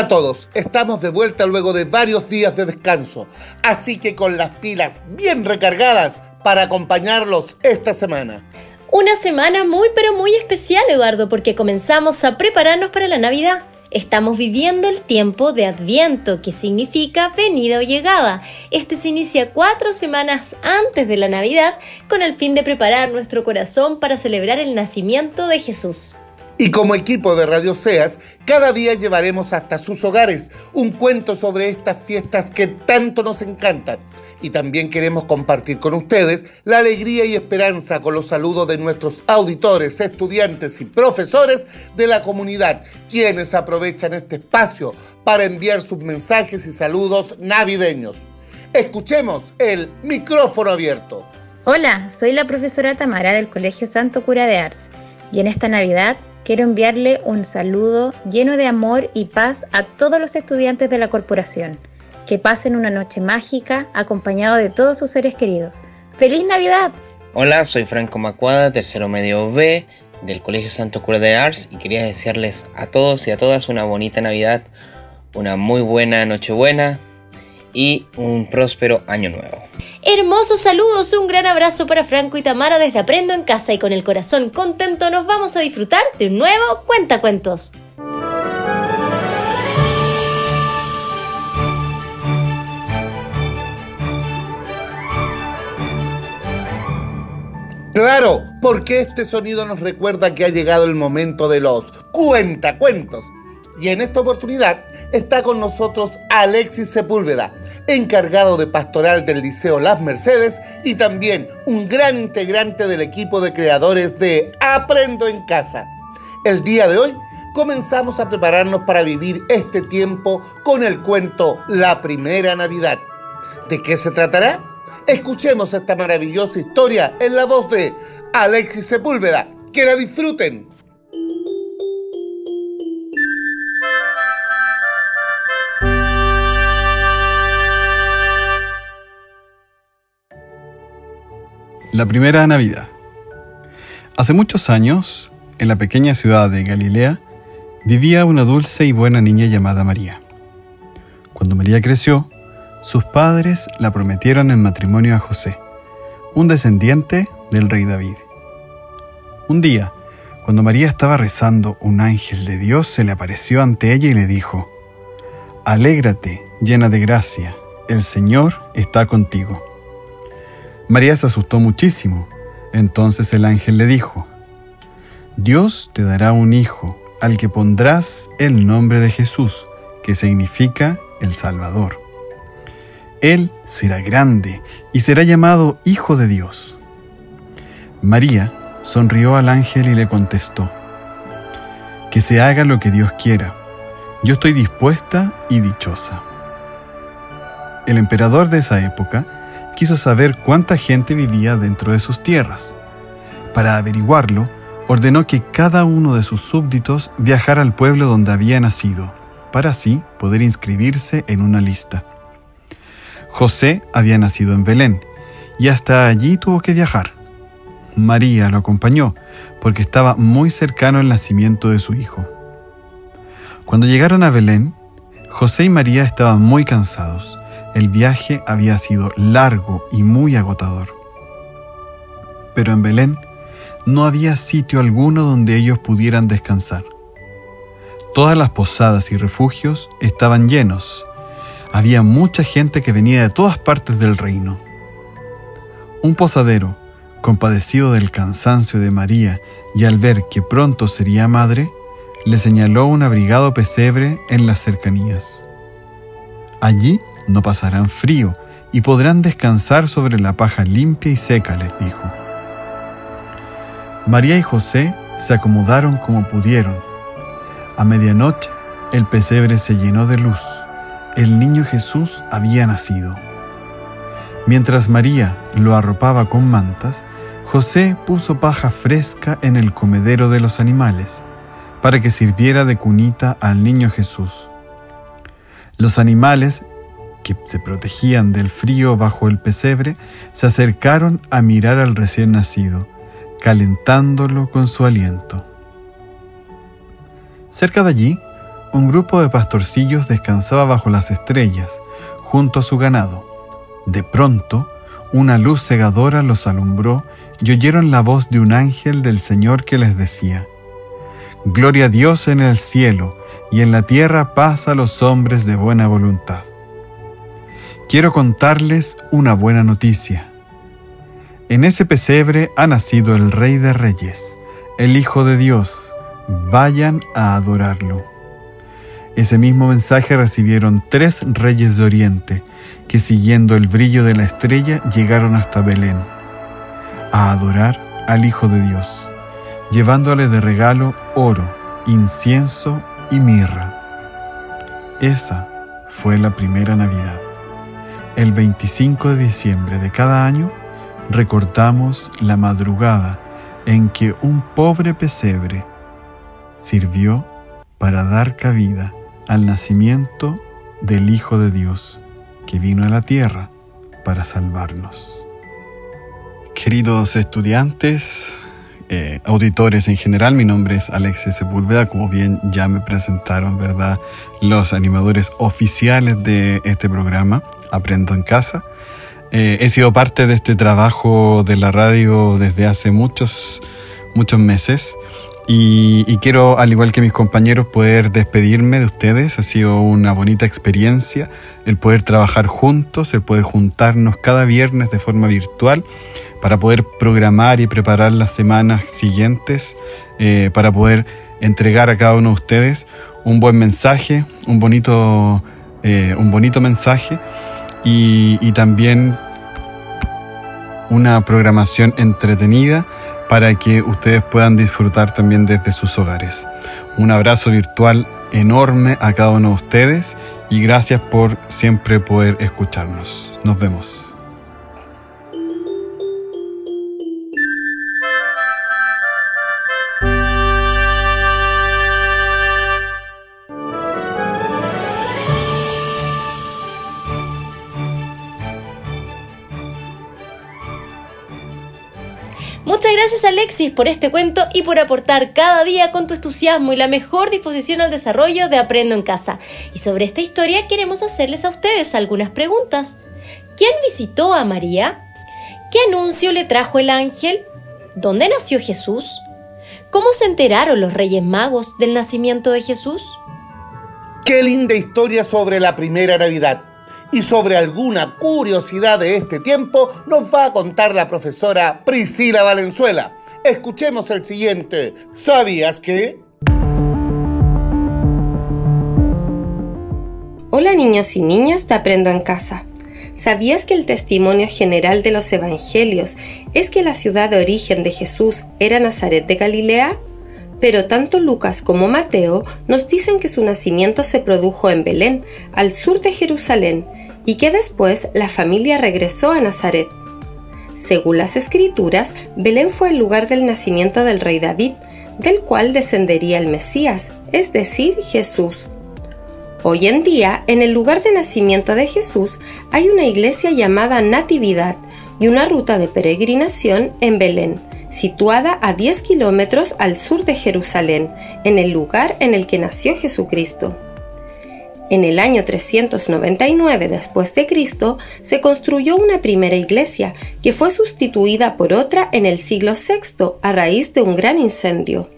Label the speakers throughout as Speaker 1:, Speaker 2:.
Speaker 1: Hola a todos, estamos de vuelta luego de varios días de descanso, así que con las pilas bien recargadas para acompañarlos esta semana.
Speaker 2: Una semana muy pero muy especial, Eduardo, porque comenzamos a prepararnos para la Navidad. Estamos viviendo el tiempo de Adviento, que significa venida o llegada. Este se inicia cuatro semanas antes de la Navidad con el fin de preparar nuestro corazón para celebrar el nacimiento de Jesús.
Speaker 1: Y como equipo de Radio Seas, cada día llevaremos hasta sus hogares un cuento sobre estas fiestas que tanto nos encantan. Y también queremos compartir con ustedes la alegría y esperanza con los saludos de nuestros auditores, estudiantes y profesores de la comunidad, quienes aprovechan este espacio para enviar sus mensajes y saludos navideños. Escuchemos el micrófono abierto.
Speaker 3: Hola, soy la profesora Tamara del Colegio Santo Cura de Ars y en esta Navidad quiero enviarle un saludo lleno de amor y paz a todos los estudiantes de la corporación. Que pasen una noche mágica acompañado de todos sus seres queridos. ¡Feliz Navidad!
Speaker 4: Hola, soy Franco Macuada, tercero medio B del Colegio Santo Cura de Ars y quería desearles a todos y a todas una bonita Navidad, una muy buena Nochebuena y un próspero año nuevo.
Speaker 2: Hermosos saludos, un gran abrazo para Franco y Tamara desde Aprendo en Casa y con el corazón contento nos vamos a disfrutar de un nuevo Cuentacuentos.
Speaker 1: Claro, porque este sonido nos recuerda que ha llegado el momento de los cuentacuentos y en esta oportunidad está con nosotros Alexis Sepúlveda, encargado de pastoral del Liceo Las Mercedes y también un gran integrante del equipo de creadores de Aprendo en Casa. El día de hoy comenzamos a prepararnos para vivir este tiempo con el cuento La Primera Navidad. ¿De qué se tratará? Escuchemos esta maravillosa historia en la voz de Alexis Sepúlveda. Que la disfruten.
Speaker 5: La primera Navidad. Hace muchos años, en la pequeña ciudad de Galilea, vivía una dulce y buena niña llamada María. Cuando María creció, sus padres la prometieron en matrimonio a José, un descendiente del rey David. Un día, cuando María estaba rezando, un ángel de Dios se le apareció ante ella y le dijo, Alégrate, llena de gracia, el Señor está contigo. María se asustó muchísimo. Entonces el ángel le dijo, Dios te dará un hijo al que pondrás el nombre de Jesús, que significa el Salvador. Él será grande y será llamado Hijo de Dios. María sonrió al ángel y le contestó, Que se haga lo que Dios quiera. Yo estoy dispuesta y dichosa. El emperador de esa época quiso saber cuánta gente vivía dentro de sus tierras. Para averiguarlo, ordenó que cada uno de sus súbditos viajara al pueblo donde había nacido, para así poder inscribirse en una lista. José había nacido en Belén, y hasta allí tuvo que viajar. María lo acompañó, porque estaba muy cercano el nacimiento de su hijo. Cuando llegaron a Belén, José y María estaban muy cansados el viaje había sido largo y muy agotador. Pero en Belén no había sitio alguno donde ellos pudieran descansar. Todas las posadas y refugios estaban llenos. Había mucha gente que venía de todas partes del reino. Un posadero, compadecido del cansancio de María y al ver que pronto sería madre, le señaló un abrigado pesebre en las cercanías. Allí no pasarán frío y podrán descansar sobre la paja limpia y seca, les dijo. María y José se acomodaron como pudieron. A medianoche el pesebre se llenó de luz. El niño Jesús había nacido. Mientras María lo arropaba con mantas, José puso paja fresca en el comedero de los animales, para que sirviera de cunita al niño Jesús. Los animales que se protegían del frío bajo el pesebre, se acercaron a mirar al recién nacido, calentándolo con su aliento. Cerca de allí, un grupo de pastorcillos descansaba bajo las estrellas, junto a su ganado. De pronto, una luz cegadora los alumbró y oyeron la voz de un ángel del Señor que les decía, Gloria a Dios en el cielo y en la tierra paz a los hombres de buena voluntad. Quiero contarles una buena noticia. En ese pesebre ha nacido el Rey de Reyes, el Hijo de Dios. Vayan a adorarlo. Ese mismo mensaje recibieron tres reyes de Oriente, que siguiendo el brillo de la estrella llegaron hasta Belén, a adorar al Hijo de Dios, llevándole de regalo oro, incienso y mirra. Esa fue la primera Navidad. El 25 de diciembre de cada año recordamos la madrugada en que un pobre pesebre sirvió para dar cabida al nacimiento del Hijo de Dios que vino a la tierra para salvarnos. Queridos estudiantes, eh, auditores en general, mi nombre es Alexis Sepúlveda, como bien ya me presentaron, ¿verdad? Los animadores oficiales de este programa, Aprendo en Casa. Eh, he sido parte de este trabajo de la radio desde hace muchos, muchos meses. Y, quiero, al igual que mis compañeros, poder despedirme de ustedes. Ha sido una bonita experiencia el poder trabajar juntos, el poder juntarnos cada viernes de forma virtual para poder programar y preparar las semanas siguientes, eh, para poder entregar a cada uno de ustedes un buen mensaje, un bonito, eh, un bonito mensaje y, y también una programación entretenida para que ustedes puedan disfrutar también desde sus hogares. Un abrazo virtual enorme a cada uno de ustedes y gracias por siempre poder escucharnos. Nos vemos.
Speaker 2: Muchas gracias Alexis por este cuento y por aportar cada día con tu entusiasmo y la mejor disposición al desarrollo de Aprendo en Casa. Y sobre esta historia queremos hacerles a ustedes algunas preguntas. ¿Quién visitó a María? ¿Qué anuncio le trajo el ángel? ¿Dónde nació Jesús? ¿Cómo se enteraron los Reyes Magos del nacimiento de Jesús?
Speaker 1: Qué linda historia sobre la primera Navidad y sobre alguna curiosidad de este tiempo nos va a contar la profesora Priscila Valenzuela. Escuchemos el siguiente. ¿Sabías que?
Speaker 6: Hola niños y niñas Te Aprendo en Casa. ¿Sabías que el testimonio general de los evangelios es que la ciudad de origen de Jesús era Nazaret de Galilea? Pero tanto Lucas como Mateo nos dicen que su nacimiento se produjo en Belén, al sur de Jerusalén, y que después la familia regresó a Nazaret. Según las escrituras, Belén fue el lugar del nacimiento del rey David, del cual descendería el Mesías, es decir, Jesús. Hoy en día, en el lugar de nacimiento de Jesús, hay una iglesia llamada Natividad y una ruta de peregrinación en Belén, situada a 10 kilómetros al sur de Jerusalén, en el lugar en el que nació Jesucristo. En el año 399 después de Cristo se construyó una primera iglesia que fue sustituida por otra en el siglo VI a raíz de un gran incendio.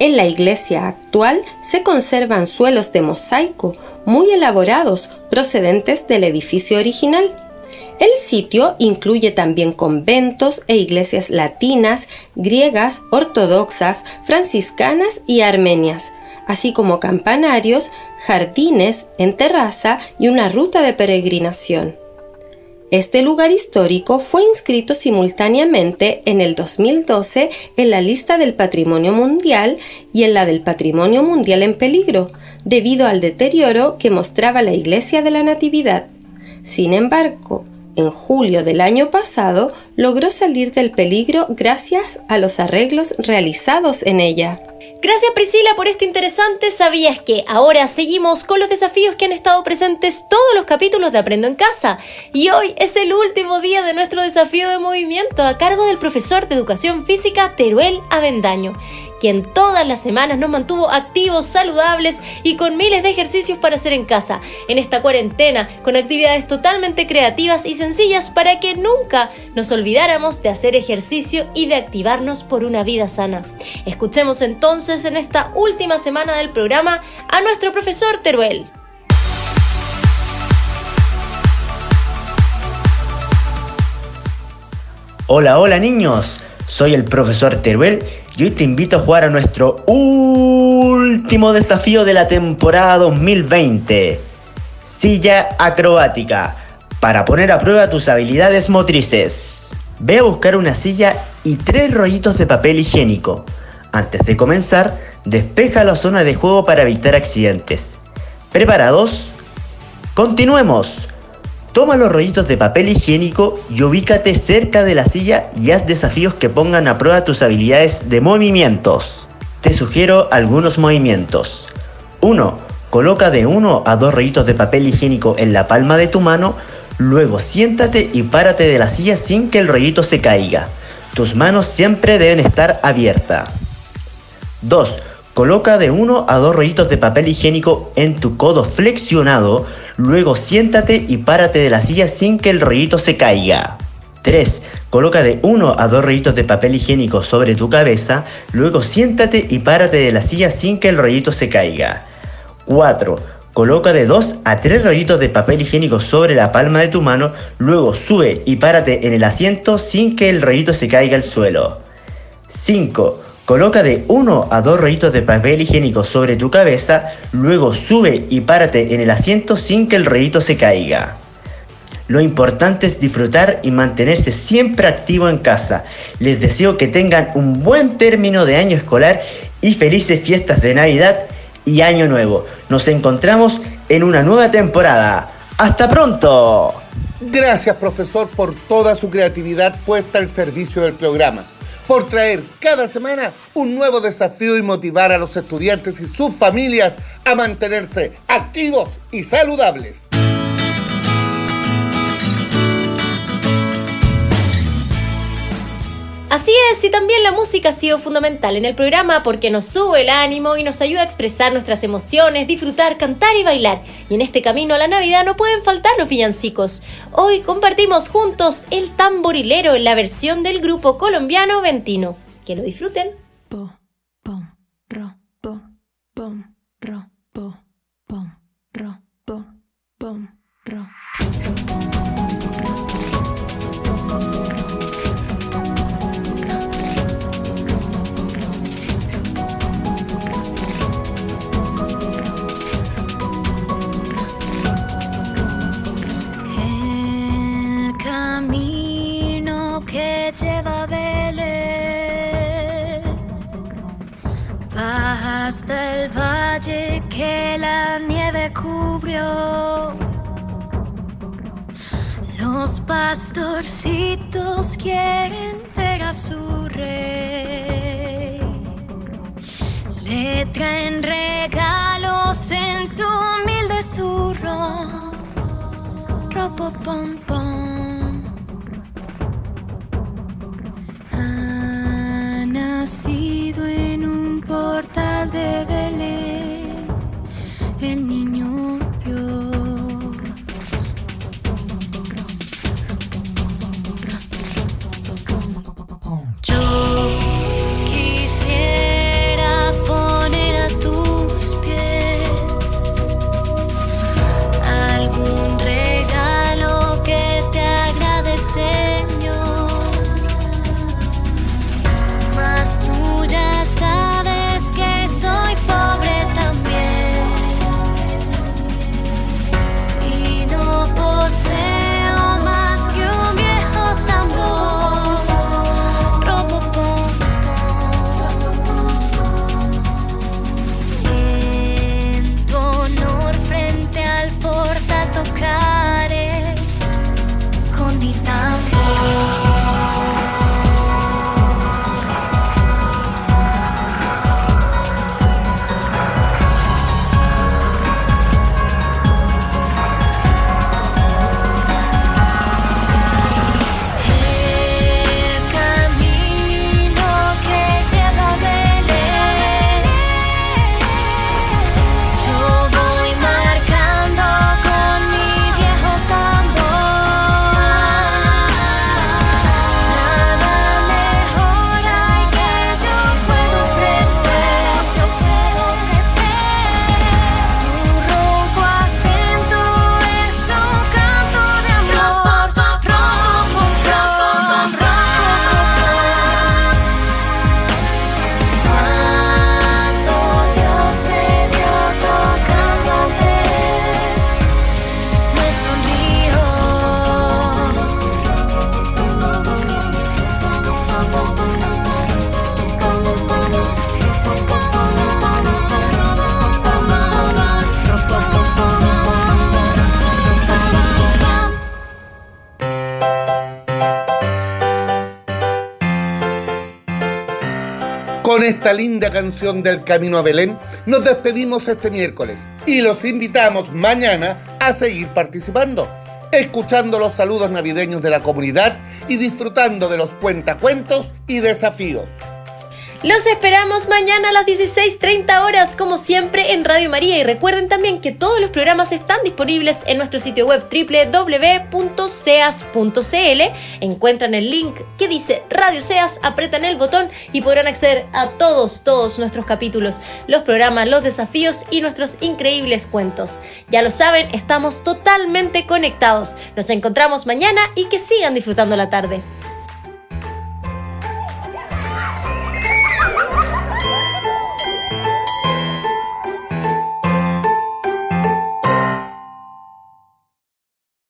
Speaker 6: En la iglesia actual se conservan suelos de mosaico muy elaborados procedentes del edificio original. El sitio incluye también conventos e iglesias latinas, griegas, ortodoxas, franciscanas y armenias, así como campanarios, jardines en terraza y una ruta de peregrinación. Este lugar histórico fue inscrito simultáneamente en el 2012 en la lista del Patrimonio Mundial y en la del Patrimonio Mundial en Peligro, debido al deterioro que mostraba la Iglesia de la Natividad. Sin embargo, en julio del año pasado logró salir del peligro gracias a los arreglos realizados en ella.
Speaker 2: Gracias Priscila por este interesante Sabías que ahora seguimos con los desafíos que han estado presentes todos los capítulos de Aprendo en Casa. Y hoy es el último día de nuestro desafío de movimiento a cargo del profesor de Educación Física Teruel Avendaño quien todas las semanas nos mantuvo activos, saludables y con miles de ejercicios para hacer en casa, en esta cuarentena, con actividades totalmente creativas y sencillas para que nunca nos olvidáramos de hacer ejercicio y de activarnos por una vida sana. Escuchemos entonces en esta última semana del programa a nuestro profesor Teruel.
Speaker 7: Hola, hola niños, soy el profesor Teruel y hoy te invito a jugar a nuestro último desafío de la temporada 2020, silla acrobática, para poner a prueba tus habilidades motrices. Ve a buscar una silla y tres rollitos de papel higiénico. Antes de comenzar, despeja la zona de juego para evitar accidentes. ¿Preparados? Continuemos. Toma los rollitos de papel higiénico y ubícate cerca de la silla y haz desafíos que pongan a prueba tus habilidades de movimientos. Te sugiero algunos movimientos. 1. Coloca de 1 a 2 rollitos de papel higiénico en la palma de tu mano, luego siéntate y párate de la silla sin que el rollito se caiga. Tus manos siempre deben estar abiertas. 2. Coloca de 1 a 2 rollitos de papel higiénico en tu codo flexionado, luego siéntate y párate de la silla sin que el rollito se caiga. 3. Coloca de 1 a 2 rollitos de papel higiénico sobre tu cabeza, luego siéntate y párate de la silla sin que el rollito se caiga. 4. Coloca de 2 a 3 rollitos de papel higiénico sobre la palma de tu mano, luego sube y párate en el asiento sin que el rollito se caiga al suelo. 5. Coloca de 1 a 2 rollitos de papel higiénico sobre tu cabeza, luego sube y párate en el asiento sin que el rollito se caiga. Lo importante es disfrutar y mantenerse siempre activo en casa. Les deseo que tengan un buen término de año escolar y felices fiestas de Navidad y Año Nuevo. Nos encontramos en una nueva temporada. ¡Hasta pronto!
Speaker 1: Gracias profesor por toda su creatividad puesta al servicio del programa por traer cada semana un nuevo desafío y motivar a los estudiantes y sus familias a mantenerse activos y saludables.
Speaker 2: Así es, y también la música ha sido fundamental en el programa porque nos sube el ánimo y nos ayuda a expresar nuestras emociones, disfrutar, cantar y bailar. Y en este camino a la Navidad no pueden faltar los villancicos. Hoy compartimos juntos el tamborilero en la versión del grupo colombiano Ventino. Que lo disfruten.
Speaker 8: Que la nieve cubrió. Los pastorcitos quieren ver a su rey. Le traen regalos en su humilde zurro. Ropo
Speaker 1: Esta linda canción del Camino a Belén, nos despedimos este miércoles y los invitamos mañana a seguir participando, escuchando los saludos navideños de la comunidad y disfrutando de los cuentacuentos y desafíos.
Speaker 2: Los esperamos mañana a las 16.30 horas, como siempre, en Radio María. Y recuerden también que todos los programas están disponibles en nuestro sitio web www.seas.cl. Encuentran el link que dice Radio Seas, apretan el botón y podrán acceder a todos, todos nuestros capítulos, los programas, los desafíos y nuestros increíbles cuentos. Ya lo saben, estamos totalmente conectados. Nos encontramos mañana y que sigan disfrutando la tarde.